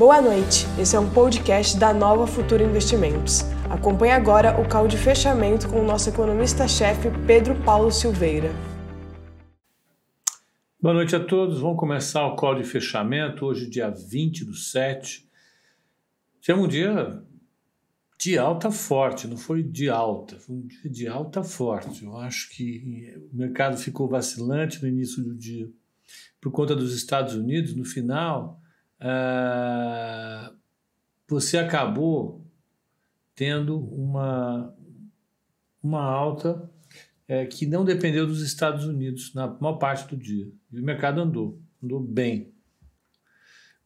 Boa noite, esse é um podcast da Nova Futura Investimentos. Acompanhe agora o call de fechamento com o nosso economista-chefe Pedro Paulo Silveira. Boa noite a todos, vamos começar o call de fechamento, hoje dia 20 do 7. Tivemos um dia de alta forte, não foi de alta, foi um dia de alta forte. Eu acho que o mercado ficou vacilante no início do dia por conta dos Estados Unidos, no final uh, você acabou tendo uma, uma alta é, que não dependeu dos Estados Unidos na maior parte do dia. E o mercado andou, andou bem.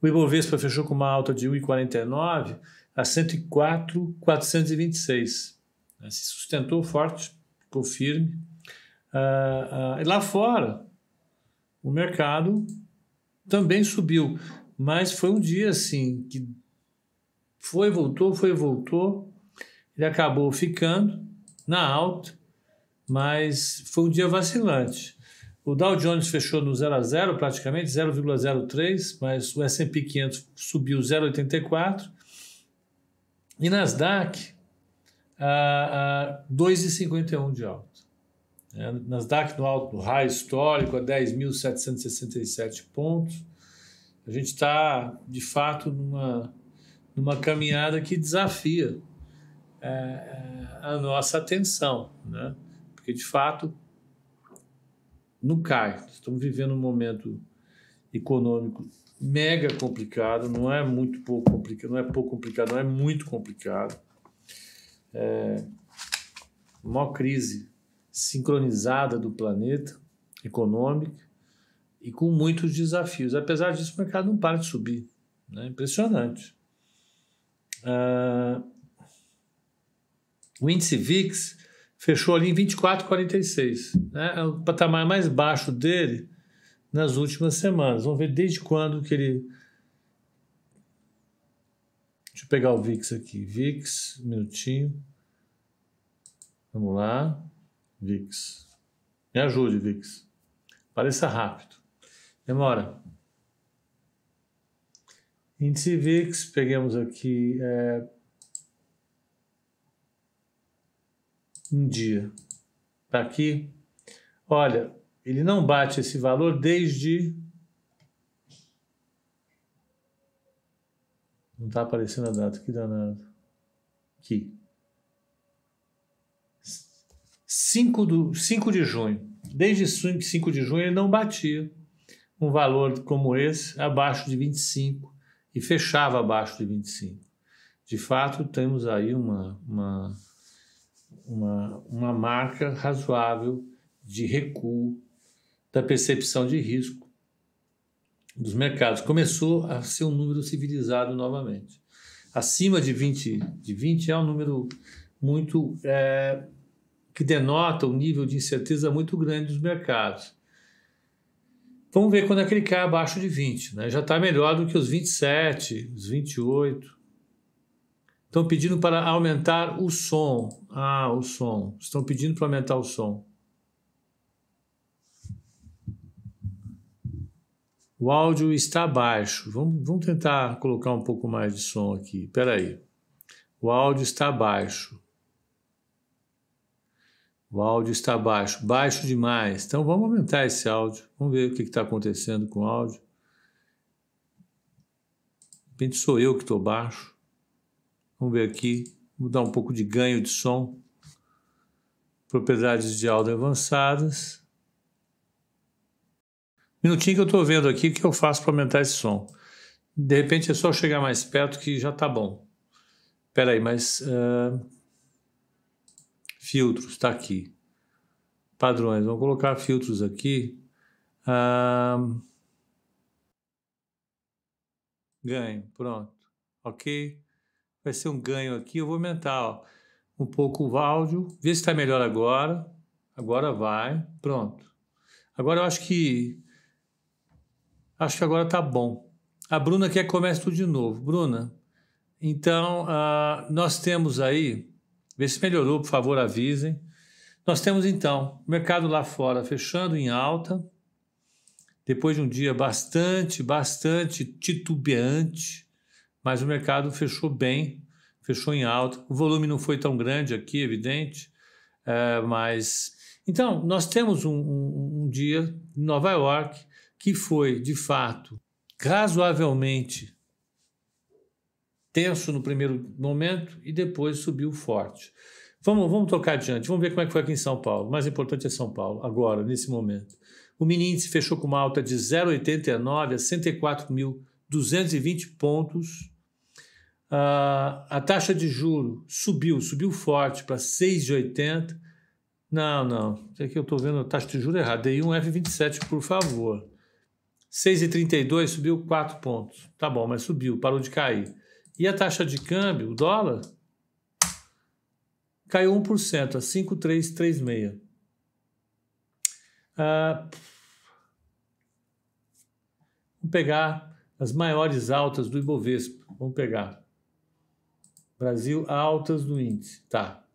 O Ibovespa fechou com uma alta de 1,49 a 104,426. Né, se sustentou forte, ficou firme. Uh, uh, e lá fora, o mercado também subiu. Mas foi um dia assim que foi, voltou, foi, voltou. Ele acabou ficando na alta, mas foi um dia vacilante. O Dow Jones fechou no 0 a 0 praticamente, 0,03, mas o S&P 500 subiu 0,84 e Nasdaq a, a 2,51 de alta. É, Nasdaq no alto, no raio histórico a 10.767 pontos. A gente está, de fato, numa, numa caminhada que desafia é, é, a nossa atenção, né? porque, de fato, não cai. Estamos vivendo um momento econômico mega complicado, não é muito pouco complicado, não é pouco complicado, não é muito complicado. É, uma crise sincronizada do planeta econômica e com muitos desafios. Apesar disso, o mercado não para de subir. Né? Impressionante. Uh, o índice VIX fechou ali em 24,46. Né? É o patamar mais baixo dele nas últimas semanas. Vamos ver desde quando que ele. Deixa eu pegar o VIX aqui. VIX, um minutinho. Vamos lá. VIX. Me ajude, VIX. Pareça rápido. Demora. Índice VIX, peguemos aqui é, um dia. Está aqui. Olha, ele não bate esse valor desde. Não está aparecendo a data, que danado. Aqui. 5, do, 5 de junho. Desde 5 de junho ele não batia um valor como esse abaixo de 25 e fechava abaixo de 25. De fato, temos aí uma, uma, uma, uma marca razoável de recuo da percepção de risco dos mercados. Começou a ser um número civilizado novamente. Acima de 20, de 20 é um número muito é, que denota um nível de incerteza muito grande dos mercados. Vamos ver quando é que ele cai abaixo de 20. Né? Já está melhor do que os 27, os 28. Estão pedindo para aumentar o som. Ah, o som. Estão pedindo para aumentar o som. O áudio está baixo. Vamos, vamos tentar colocar um pouco mais de som aqui. Espera aí. O áudio está baixo. O áudio está baixo, baixo demais. Então vamos aumentar esse áudio. Vamos ver o que está acontecendo com o áudio. De repente sou eu que estou baixo. Vamos ver aqui. Vou dar um pouco de ganho de som. Propriedades de áudio avançadas. Minutinho que eu estou vendo aqui o que eu faço para aumentar esse som. De repente é só chegar mais perto que já está bom. Espera aí, mas uh, filtros, está aqui. Padrões, vamos colocar filtros aqui. Ah, ganho, pronto. Ok? Vai ser um ganho aqui. Eu vou aumentar ó, um pouco o áudio. Vê se está melhor agora. Agora vai. Pronto. Agora eu acho que. Acho que agora está bom. A Bruna quer que comece tudo de novo. Bruna, então uh, nós temos aí Vê se melhorou, por favor, avisem. Nós temos então o mercado lá fora fechando em alta, depois de um dia bastante, bastante titubeante, mas o mercado fechou bem, fechou em alta. O volume não foi tão grande aqui, evidente, é, mas. Então, nós temos um, um, um dia em Nova York que foi, de fato, razoavelmente tenso no primeiro momento e depois subiu forte. Vamos, vamos tocar adiante, vamos ver como é que foi aqui em São Paulo. O mais importante é São Paulo, agora, nesse momento. O mini índice fechou com uma alta de 0,89 a 104.220 pontos. Uh, a taxa de juro subiu, subiu forte para 6,80. Não, não, isso aqui eu estou vendo a taxa de juro errada. Dei um F27, por favor. 6,32 subiu 4 pontos. Tá bom, mas subiu, parou de cair. E a taxa de câmbio, o dólar, caiu 1% a 5,336. Ah, vamos pegar as maiores altas do Ibovespa. Vamos pegar. Brasil, altas do índice. Tá.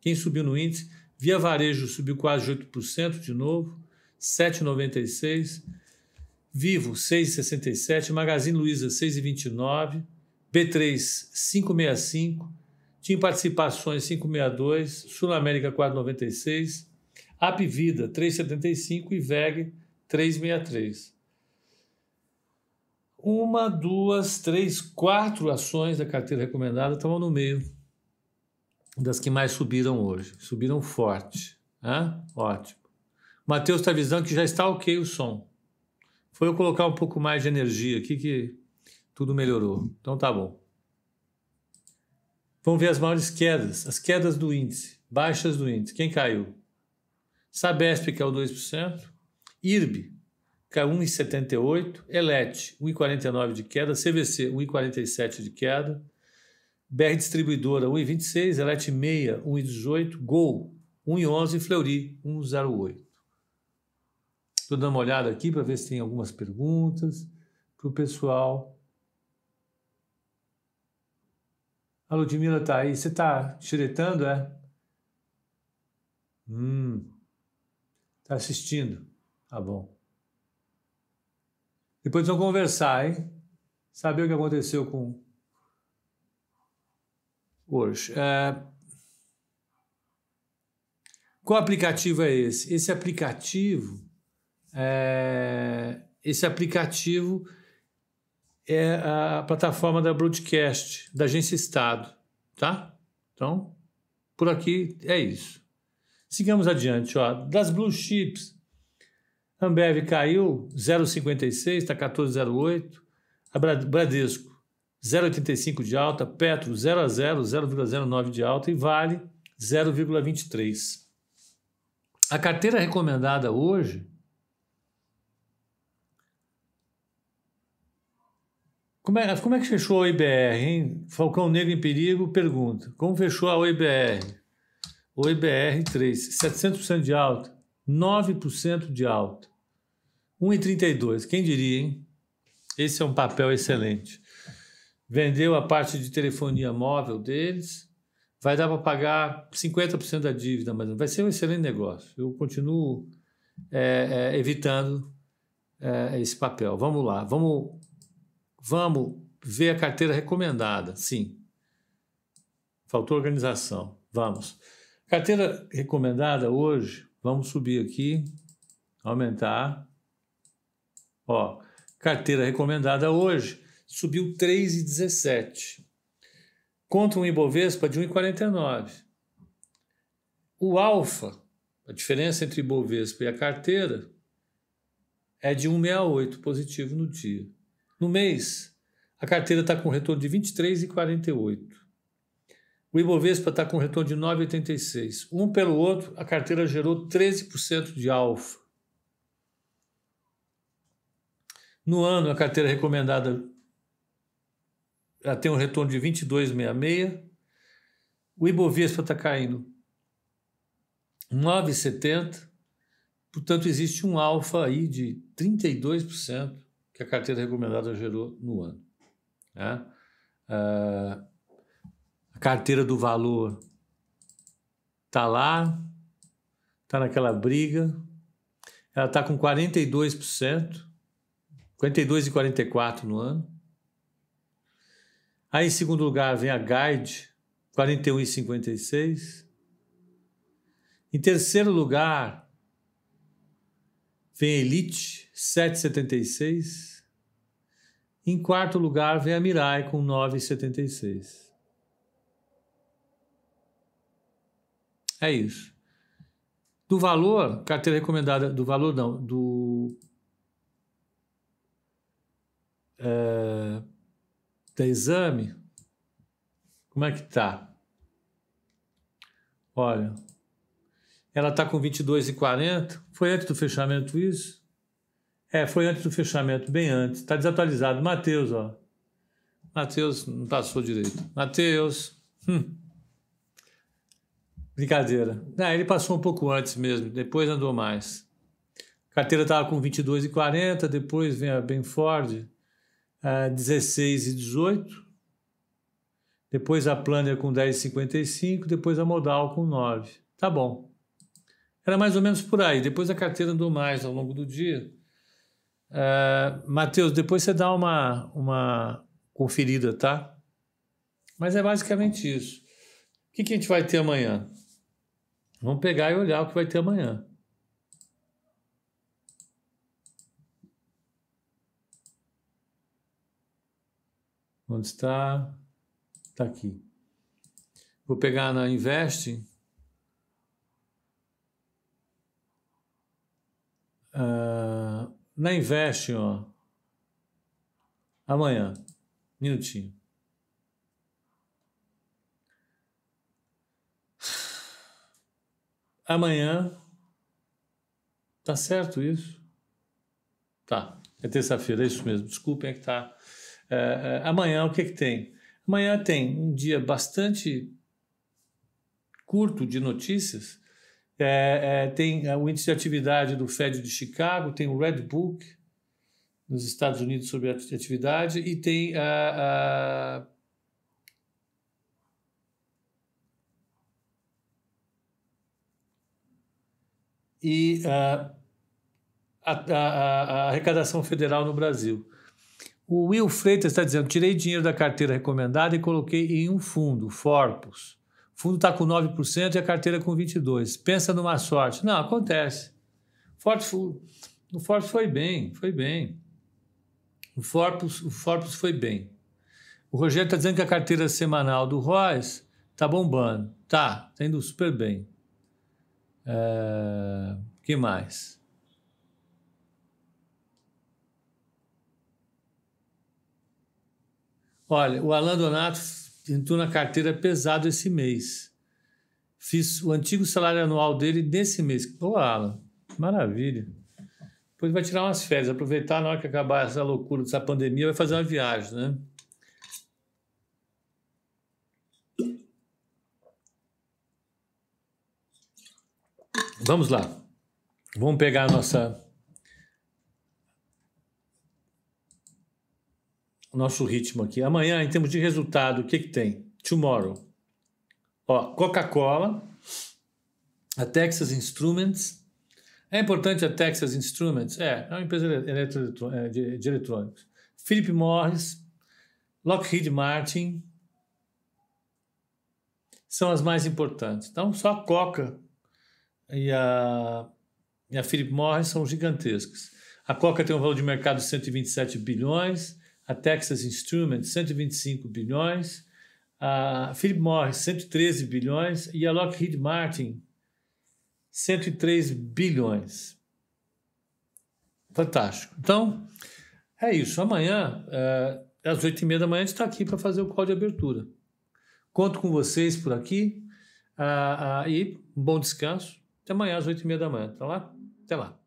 Quem subiu no índice? Via Varejo subiu quase 8% de novo, 7,96%. Vivo 6,67, Magazine Luiza 6,29, B3 5,65, TIM Participações 5,62, Sul América 4,96, Apvida 3,75 e VEG 3,63. Uma, duas, três, quatro ações da carteira recomendada estavam no meio das que mais subiram hoje. Subiram forte. Hã? Ótimo. Matheus está avisando que já está ok o som. Foi eu colocar um pouco mais de energia aqui que tudo melhorou. Então tá bom. Vamos ver as maiores quedas, as quedas do índice, baixas do índice. Quem caiu? Sabesp caiu 2%, IRB caiu 1,78%, Elet 1,49% de queda, CVC 1,47% de queda, BR Distribuidora 1,26%, Elet Meia 1,18%, Gol 1,11% e Fleury 1,08%. Estou dando uma olhada aqui para ver se tem algumas perguntas para o pessoal. A Ludmilla está aí. Você está xeretando, é? Hum. Está assistindo? Tá bom. Depois vamos conversar, hein? Saber o que aconteceu com hoje. É... Qual aplicativo é esse? Esse aplicativo é, esse aplicativo é a plataforma da Broadcast, da Agência Estado, tá? Então, por aqui é isso. Sigamos adiante, ó. Das Blue Chips, Ambev caiu 0,56, está 14,08. A Bradesco 0,85 de alta, Petro 0 a 0, 0,09 de alta e Vale 0,23. A carteira recomendada hoje Como é, como é que fechou a OIBR, hein? Falcão Negro em Perigo pergunta. Como fechou a OIBR? OIBR 3, 700% de alta, 9% de alta, 1,32. Quem diria, hein? Esse é um papel excelente. Vendeu a parte de telefonia móvel deles, vai dar para pagar 50% da dívida, mas vai ser um excelente negócio. Eu continuo é, é, evitando é, esse papel. Vamos lá, vamos Vamos ver a carteira recomendada. Sim. Faltou organização. Vamos. Carteira recomendada hoje, vamos subir aqui, aumentar. Ó, carteira recomendada hoje subiu 3,17 contra um Ibovespa de 1,49. O alfa, a diferença entre Ibovespa e a carteira, é de 1,68 positivo no dia. No mês, a carteira está com retorno de 23,48. O Ibovespa está com retorno de 9,86. Um pelo outro, a carteira gerou 13% de alfa. No ano, a carteira recomendada tem um retorno de 22,66. O Ibovespa está caindo 9,70. Portanto, existe um alfa aí de 32% que a carteira recomendada gerou no ano. Né? Uh, a carteira do valor está lá, está naquela briga, ela está com 42%, 42,44% no ano. Aí, em segundo lugar, vem a Guide, 41,56. Em terceiro lugar, vem Elite, 7,76. Em quarto lugar, vem a Mirai, com 9,76. É isso. Do valor, carteira recomendada, do valor não, do. É, da exame, como é que tá? Olha, ela está com 22,40. Foi antes do fechamento isso? É, foi antes do fechamento, bem antes. Está desatualizado. Matheus, ó. Matheus não passou direito. Matheus. Hum. Brincadeira. Não, ele passou um pouco antes mesmo, depois andou mais. A carteira estava com 22,40, depois vem a Benford, a 16,18. Depois a Planner com 10,55, depois a Modal com 9. Tá bom. Era mais ou menos por aí. Depois a carteira andou mais ao longo do dia. Uh, Matheus, depois você dá uma, uma conferida, tá? Mas é basicamente isso. O que, que a gente vai ter amanhã? Vamos pegar e olhar o que vai ter amanhã. Onde está? Está aqui. Vou pegar na Invest. Uh, na Invest, ó. Amanhã. Minutinho. Amanhã. Tá certo isso? Tá. É terça-feira, é isso mesmo. Desculpem, é que tá. É, é, amanhã o que, que tem? Amanhã tem um dia bastante curto de notícias. É, é, tem o índice de atividade do Fed de Chicago, tem o Red Book nos Estados Unidos sobre atividade e tem a, a e a, a, a, arrecadação federal no Brasil. O Will Freitas está dizendo: tirei dinheiro da carteira recomendada e coloquei em um fundo, Forpus. O fundo está com 9% e a carteira com 22%. Pensa numa sorte. Não, acontece. Forpus, o Forpus foi bem, foi bem. O Forpus, o Forpus foi bem. O Rogério está dizendo que a carteira semanal do Royce está bombando. Tá, está indo super bem. É, que mais? Olha, o Alan Donato entrou na carteira pesado esse mês. Fiz o antigo salário anual dele nesse mês. Ô, Alan, maravilha. Depois vai tirar umas férias, aproveitar na hora que acabar essa loucura dessa pandemia, vai fazer uma viagem, né? Vamos lá. Vamos pegar a nossa nosso ritmo aqui. Amanhã, em termos de resultado, o que, que tem? Tomorrow. Ó, Coca-Cola, a Texas Instruments. É importante a Texas Instruments? É, é uma empresa é, de, de eletrônicos. Philip Morris, Lockheed Martin são as mais importantes. Então, só a Coca e a, e a Philip Morris são gigantescas. A Coca tem um valor de mercado de 127 bilhões, a Texas Instruments 125 bilhões, a Philip Morris 113 bilhões e a Lockheed Martin 103 bilhões. Fantástico. Então, é isso. Amanhã, é, às oito e meia da manhã, a gente está aqui para fazer o call de abertura. Conto com vocês por aqui uh, uh, e um bom descanso. Até amanhã às oito e meia da manhã. Tá lá? Até lá.